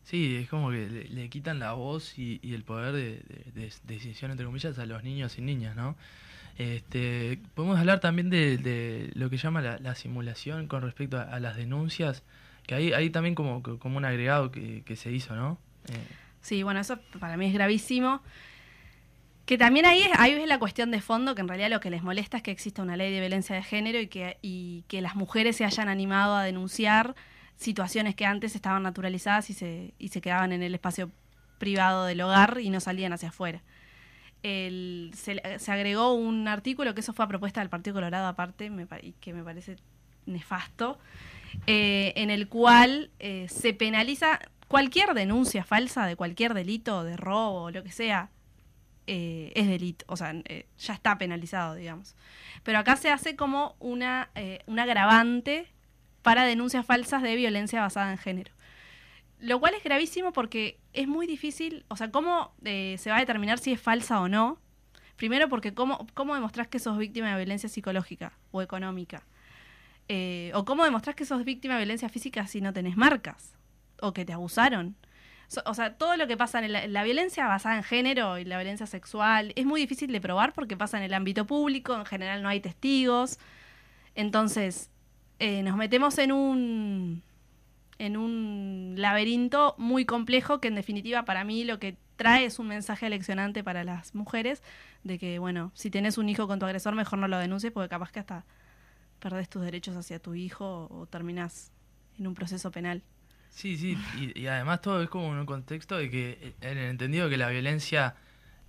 Sí, es como que le, quitan la voz y, el poder de, de- de decisión, entre comillas, a los niños y niñas, ¿no? Este, podemos hablar también de, lo que llama la, la simulación con respecto a, a las denuncias, que hay, hay también como, como un agregado que, que se hizo, ¿no? Eh, Sí, bueno, eso para mí es gravísimo. Que también ahí es, ahí es la cuestión de fondo, que en realidad lo que les molesta es que exista una ley de violencia de género y que, y que las mujeres se hayan animado a denunciar situaciones que antes estaban naturalizadas y se, y se quedaban en el espacio privado del hogar y no salían hacia afuera. El- se, agregó un artículo que eso fue a propuesta del Partido Colorado aparte, me y que me parece nefasto, eh, en el cual eh, se penaliza cualquier denuncia falsa de cualquier delito, de robo lo que sea, eh, es delito, o sea, eh, ya está penalizado, digamos. Pero acá se hace como una, eh, un agravante para denuncias falsas de violencia basada en género. Lo cual es gravísimo porque es muy difícil, o sea, ¿cómo se va a determinar si es falsa o no? Primero porque ¿cómo, cómo demostrás que sos víctima de violencia psicológica o económica? ¿O cómo demostrás que sos víctima de violencia física si no tenés marcas? ¿O que te abusaron? O sea, todo lo que pasa en la, la violencia basada en género y la violencia sexual es muy difícil de probar porque pasa en el ámbito público, en general no hay testigos. Entonces, eh, nos metemos en un en un laberinto muy complejo que en definitiva para mí lo que trae es un mensaje aleccionante para las mujeres de que, bueno, si tenés un hijo con tu agresor, mejor no lo denuncies porque capaz que hasta perdés tus derechos hacia tu hijo o terminás en un proceso penal. Sí, sí, y, y además todo es como en un contexto de que, en el entendido que la violencia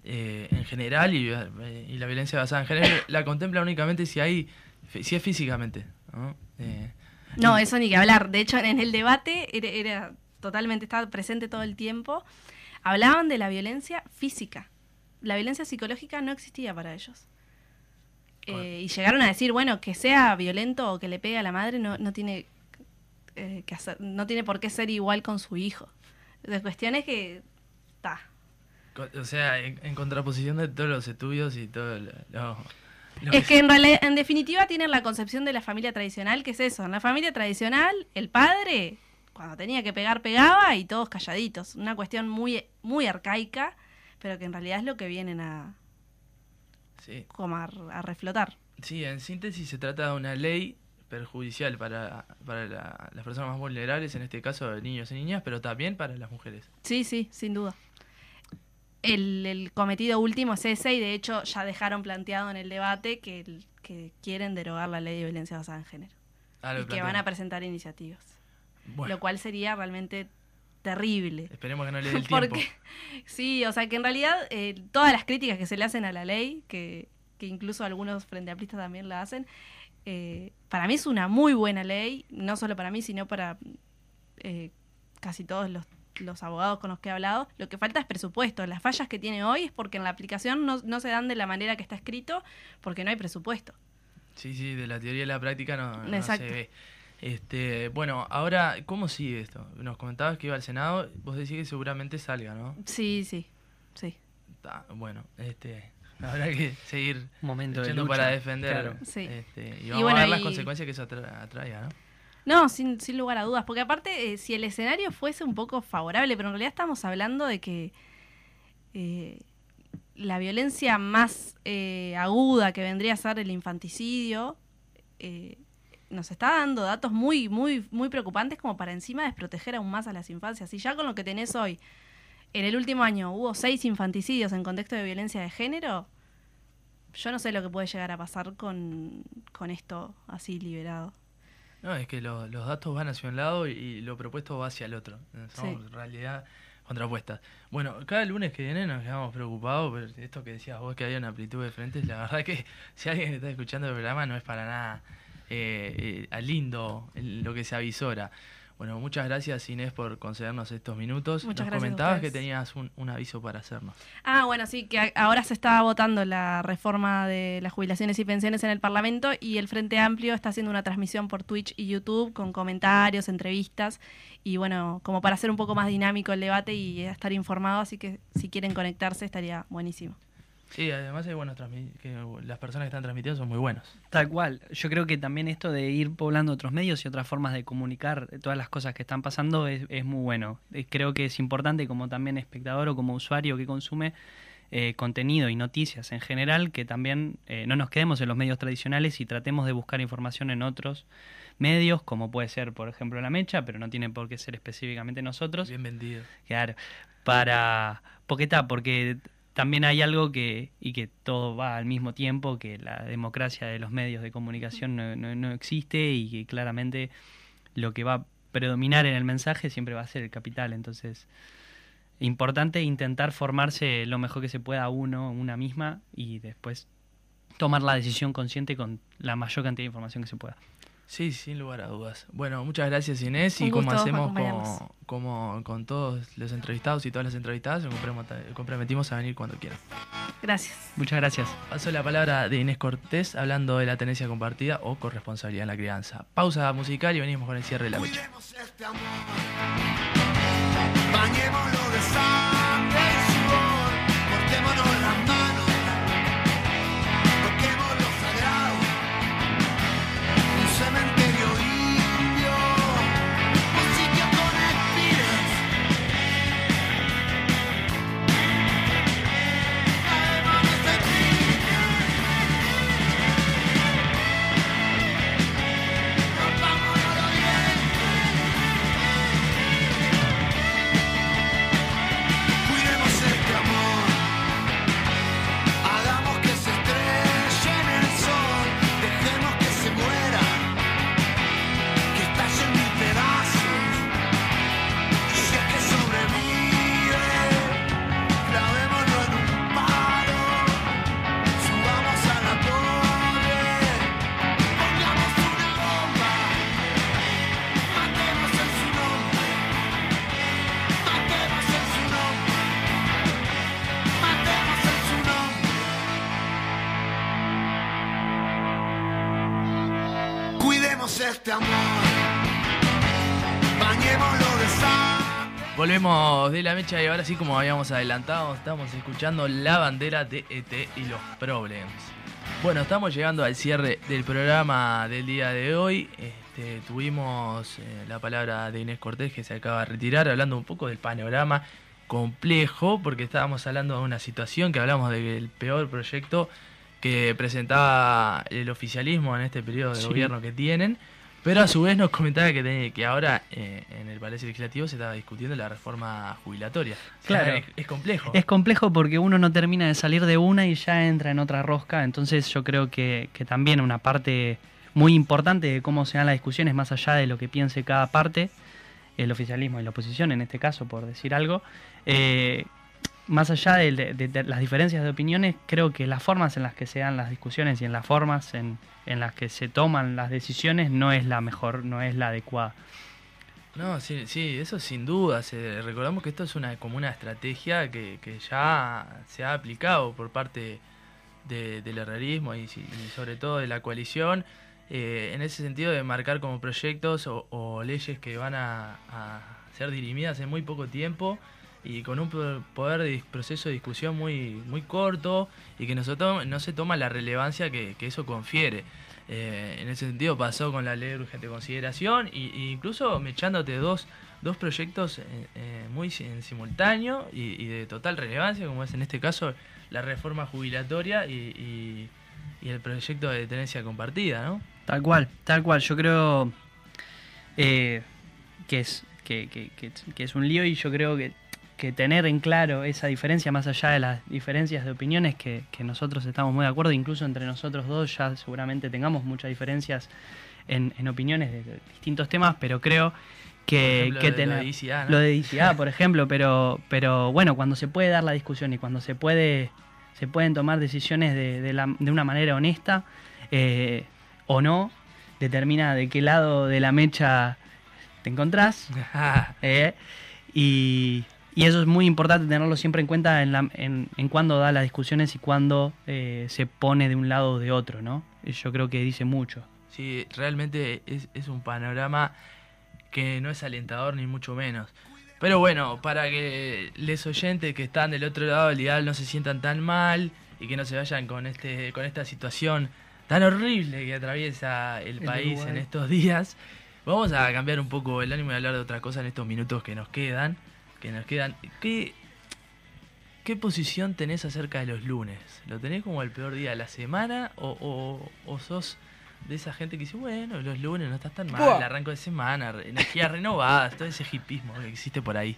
eh, en general y, eh, y la violencia basada en género la contempla únicamente si hay, si es físicamente, ¿no? Eh, No, eso ni que hablar. De hecho, en el debate era, era totalmente, estaba presente todo el tiempo. Hablaban de la violencia física. La violencia psicológica no existía para ellos. Eh, y llegaron a decir, bueno, que sea violento o que le pegue a la madre no, no tiene eh, que hacer, no tiene por qué ser igual con su hijo. La cuestión es que está. o sea, en, en contraposición de todos los estudios y todo lo, lo- lo Es que en, realidad- en definitiva tienen la concepción de la familia tradicional, que es eso. En la familia tradicional, el padre, cuando tenía que pegar, pegaba y todos calladitos. Una cuestión muy, muy arcaica, pero que en realidad es lo que vienen a, sí. como a, a reflotar. Sí, en síntesis se trata de una ley perjudicial para, para la- las personas más vulnerables, en este caso niños y niñas, pero también para las mujeres. Sí, sí, sin duda. El, el cometido último es ese y de hecho ya dejaron planteado en el debate que, el- que quieren derogar la ley de violencia basada en género. Ah, y que van a presentar iniciativas. Bueno, Lo cual sería realmente terrible. esperemos que no le dé el tiempo. Sí, o sea que en realidad eh, todas las críticas que se le hacen a la ley, que, que incluso algunos frente amplistas también la hacen, eh, para mí es una muy buena ley, no solo para mí, sino para eh, casi todos los, los abogados con los que he hablado. Lo que falta es presupuesto. Las fallas que tiene hoy es porque en la aplicación no, no se dan de la manera que está escrito, porque no hay presupuesto. Sí, sí, de la teoría y la práctica no, se ve. Este, bueno, ahora, ¿cómo sigue esto? Nos comentabas que iba al Senado, vos decís que seguramente salga, ¿no? Sí, sí, sí. Bueno, este, habrá que seguir Momento de yendo lucha, para defender. claro. Sí. Este, y Y vamos bueno, a ver las y- consecuencias que eso atra- atraiga, ¿no? No, sin, sin lugar a dudas, porque aparte, eh, si el escenario fuese un poco favorable, pero en realidad estamos hablando de que eh, la violencia más eh, aguda que vendría a ser el infanticidio, eh, nos está dando datos muy, muy, muy preocupantes como para encima desproteger aún más a las infancias. Y ya con lo que tenés hoy, en el último año hubo seis infanticidios en contexto de violencia de género, yo no sé lo que puede llegar a pasar con, con esto así liberado. No, es que lo- los datos van hacia un lado y, y lo propuesto va hacia el otro. Son Sí. realidad contrapuestas. Bueno, cada lunes que viene nos quedamos preocupados, pero esto que decías vos, que hay una amplitud de frentes, la verdad que si alguien está escuchando el programa no es para nada eh, eh, lindo lo que se avisora. Bueno, muchas gracias Inés por concedernos estos minutos. Muchas nos gracias comentabas que tenías un, un aviso para hacernos. Ah, bueno, sí, que ahora se está votando la reforma de las jubilaciones y pensiones en el Parlamento y el Frente Amplio está haciendo una transmisión por Twitch y YouTube con comentarios, entrevistas y bueno, como para hacer un poco más dinámico el debate y estar informado, así que si quieren conectarse estaría buenísimo. Sí, además hay buenos que las personas que están transmitiendo son muy buenos. Tal cual. Yo creo que también esto de ir poblando otros medios y otras formas de comunicar todas las cosas que están pasando es, es muy bueno. Eh, Creo que es importante como también espectador o como usuario que consume eh, contenido y noticias en general, que también eh, no nos quedemos en los medios tradicionales y tratemos de buscar información en otros medios, como puede ser, por ejemplo, La Mecha, pero no tiene por qué ser específicamente nosotros. Bien vendido. Claro, para... Porque está, porque también hay algo que, y que todo va al mismo tiempo, que la democracia de los medios de comunicación no, no- no existe y que claramente lo que va a predominar en el mensaje siempre va a ser el capital. Entonces, importante intentar formarse lo mejor que se pueda uno, una misma, y después tomar la decisión consciente con la mayor cantidad de información que se pueda. Sí, sin lugar a dudas. Bueno, muchas gracias Inés y como hacemos con, como con todos los entrevistados y todas las entrevistadas, nos comprometimos a venir cuando quieran. Gracias. Muchas gracias. Paso la palabra de Inés Cortés hablando de la tenencia compartida o corresponsabilidad en la crianza. Pausa musical y venimos con el cierre de la mecha. Volvemos de la mecha y ahora sí, como habíamos adelantado, estamos escuchando la bandera de ET y los Problems. Bueno, estamos llegando al cierre del programa del día de hoy. Este, tuvimos eh, la palabra de Inés Cortés que se acaba de retirar, hablando un poco del panorama complejo, porque estábamos hablando de una situación que hablamos del peor proyecto que presentaba el oficialismo en este periodo de Sí. gobierno que tienen. Pero a su vez nos comentaba que, que ahora eh, en el Palacio Legislativo se estaba discutiendo la reforma jubilatoria. Claro. es, es complejo. Es complejo porque uno no termina de salir de una y ya entra en otra rosca, entonces yo creo que, que también una parte muy importante de cómo se dan las discusiones, más allá de lo que piense cada parte, el oficialismo y la oposición en este caso, por decir algo, eh, más allá de, las diferencias de opiniones, creo que las formas en las que se dan las discusiones y en las formas en, en las que se toman las decisiones no es la mejor, no es la adecuada. No, sí, sí, eso sin duda. Recordamos que esto es una como una estrategia que, que ya se ha aplicado por parte de- del herrerismo y, sobre todo de la coalición, eh, en ese sentido de marcar como proyectos o, leyes que van a ser dirimidas en muy poco tiempo y con un po- poder de proceso de discusión muy, muy corto y que no se toma, no se toma la relevancia que, que eso confiere. Eh, en ese sentido pasó con la ley de urgente consideración y, incluso echándote dos, dos proyectos eh, eh, muy en simultáneo y, de total relevancia, como es en este caso la reforma jubilatoria y, y- el proyecto de tenencia compartida, ¿no? Tal cual, tal cual. Yo creo eh, que, es, que- que es un lío y yo creo que, que tener en claro esa diferencia, más allá de las diferencias de opiniones, que, que nosotros estamos muy de acuerdo, incluso entre nosotros dos ya seguramente tengamos muchas diferencias en, en opiniones de, de distintos temas, pero creo que, lo tener de ICA, ¿no? lo de ICA, por ejemplo, pero, pero bueno, cuando se puede dar la discusión y cuando se puede se pueden tomar decisiones de, de la- de una manera honesta eh, o no, determina de qué lado de la mecha te encontrás. eh, y, y eso es muy importante tenerlo siempre en cuenta en, la, en, en cuándo da las discusiones y cuándo eh, se pone de un lado o de otro, ¿no? Y Yo creo que dice mucho. Sí, realmente es, es un panorama que no es alentador ni mucho menos. Pero bueno, para que les oyentes que están del otro lado del ideal no se sientan tan mal y que no se vayan con este con esta situación tan horrible que atraviesa el El país Uruguay. en estos días, vamos a cambiar un poco el ánimo y hablar de otra cosa en estos minutos que nos quedan, que nos quedan. ¿Qué qué posición tenés acerca de los lunes? ¿Lo tenés como el peor día de la semana o, o, o sos de esa gente que dice, bueno, los lunes no estás tan mal, Buah. arranco de semana, energías renovadas, todo ese hipismo que existe por ahí.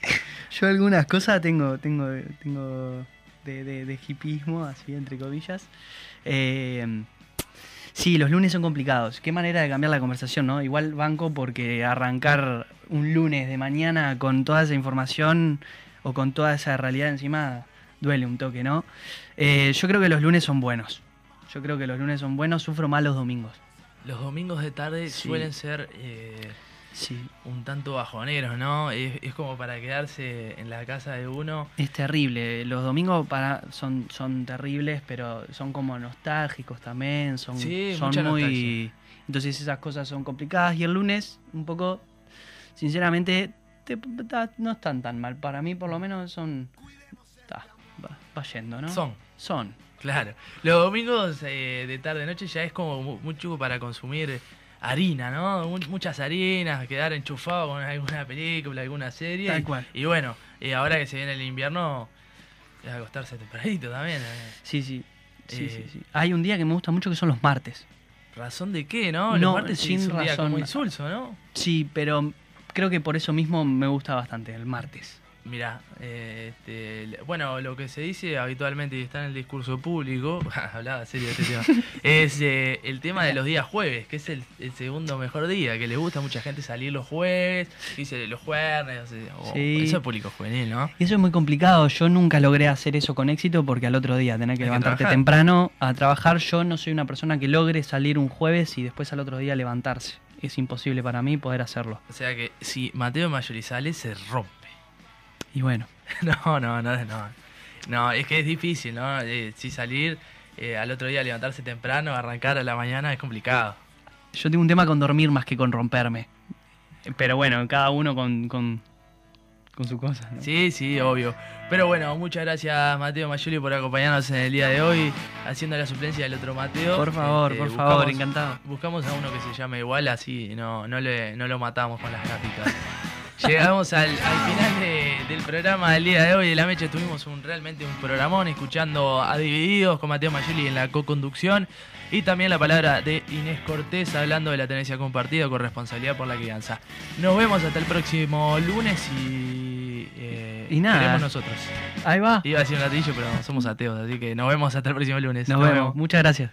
Yo algunas cosas tengo, tengo, tengo de, de, de hipismo, así entre comillas. Eh, sí, los lunes son complicados. Qué manera de cambiar la conversación, ¿no? Igual banco porque arrancar un lunes de mañana con toda esa información o con toda esa realidad encima duele un toque, ¿no? Eh, yo creo que los lunes son buenos. Yo creo que los lunes son buenos, sufro más los domingos. Los domingos de tarde Sí. suelen ser eh, Sí, un tanto bajoneros, ¿no? Es, es como para quedarse en la casa de uno. Es terrible. Los domingos para son, son terribles, pero son como nostálgicos también. Son, Sí, son muy. nostalgia. Entonces esas cosas son complicadas. Y el lunes, un poco, sinceramente, te- ta- no están tan mal. Para mí, por lo menos, son. ta, va, va yendo, ¿no? Son. Son. Claro. Los domingos eh, de tarde noche ya es como mu- mucho para consumir harina, ¿no? Mu- Muchas harinas, quedar enchufado con alguna película, alguna serie. Tal cual. Y bueno, y ahora que se viene el invierno, es acostarse tempranito también. eh. Sí, sí. Sí, Eh. sí, sí. Hay un día que me gusta mucho que son los martes. ¿Razón de qué, no? Los No, martes sin es un día razón. como insulso, ¿no? Sí, pero creo que por eso mismo me gusta bastante el martes. Mirá, eh, este, bueno, lo que se dice habitualmente y está en el discurso público, hablaba serio de este tema, es eh, el tema de los días jueves, que es el, el segundo mejor día, que le gusta a mucha gente salir los jueves, dice los jueves, o sea, o- Sí. eso es público juvenil, ¿no? Y eso es muy complicado. Yo nunca logré hacer eso con éxito porque al otro día tener que Hay levantarte temprano a trabajar. Yo no soy una persona que logre salir un jueves y después al otro día levantarse. Es imposible para mí poder hacerlo. O sea que si Mateo Mayorizales se rompe. Y bueno, No, no, no, no. No, es que es difícil, ¿no? Eh, si salir eh, al otro día, levantarse temprano, arrancar a la mañana es complicado. yo tengo un tema con dormir más que con romperme. Pero bueno, cada uno con, con, con su cosa. ¿no? Sí, sí, obvio. Pero bueno, muchas gracias Mateo Mayuli por acompañarnos en el día de hoy, haciendo la suplencia del otro Mateo. Por favor, Este, por favor, encantado. Buscamos a uno que se llame igual, así no, no, le, no lo matamos con las gráficas. Llegamos al, al final de- del programa del día de hoy de La Mecha. Tuvimos un, realmente un programón escuchando a Divididos con Mateo Mayuli en la co-conducción. Y también la palabra de Inés Cortés hablando de la tenencia compartida con responsabilidad por la crianza. Nos vemos hasta el próximo lunes y. eh, Y nada. queremos nosotros. Ahí va. Iba a decir un latillo, pero somos ateos, así que nos vemos hasta el próximo lunes. Nos vemos. Muchas gracias.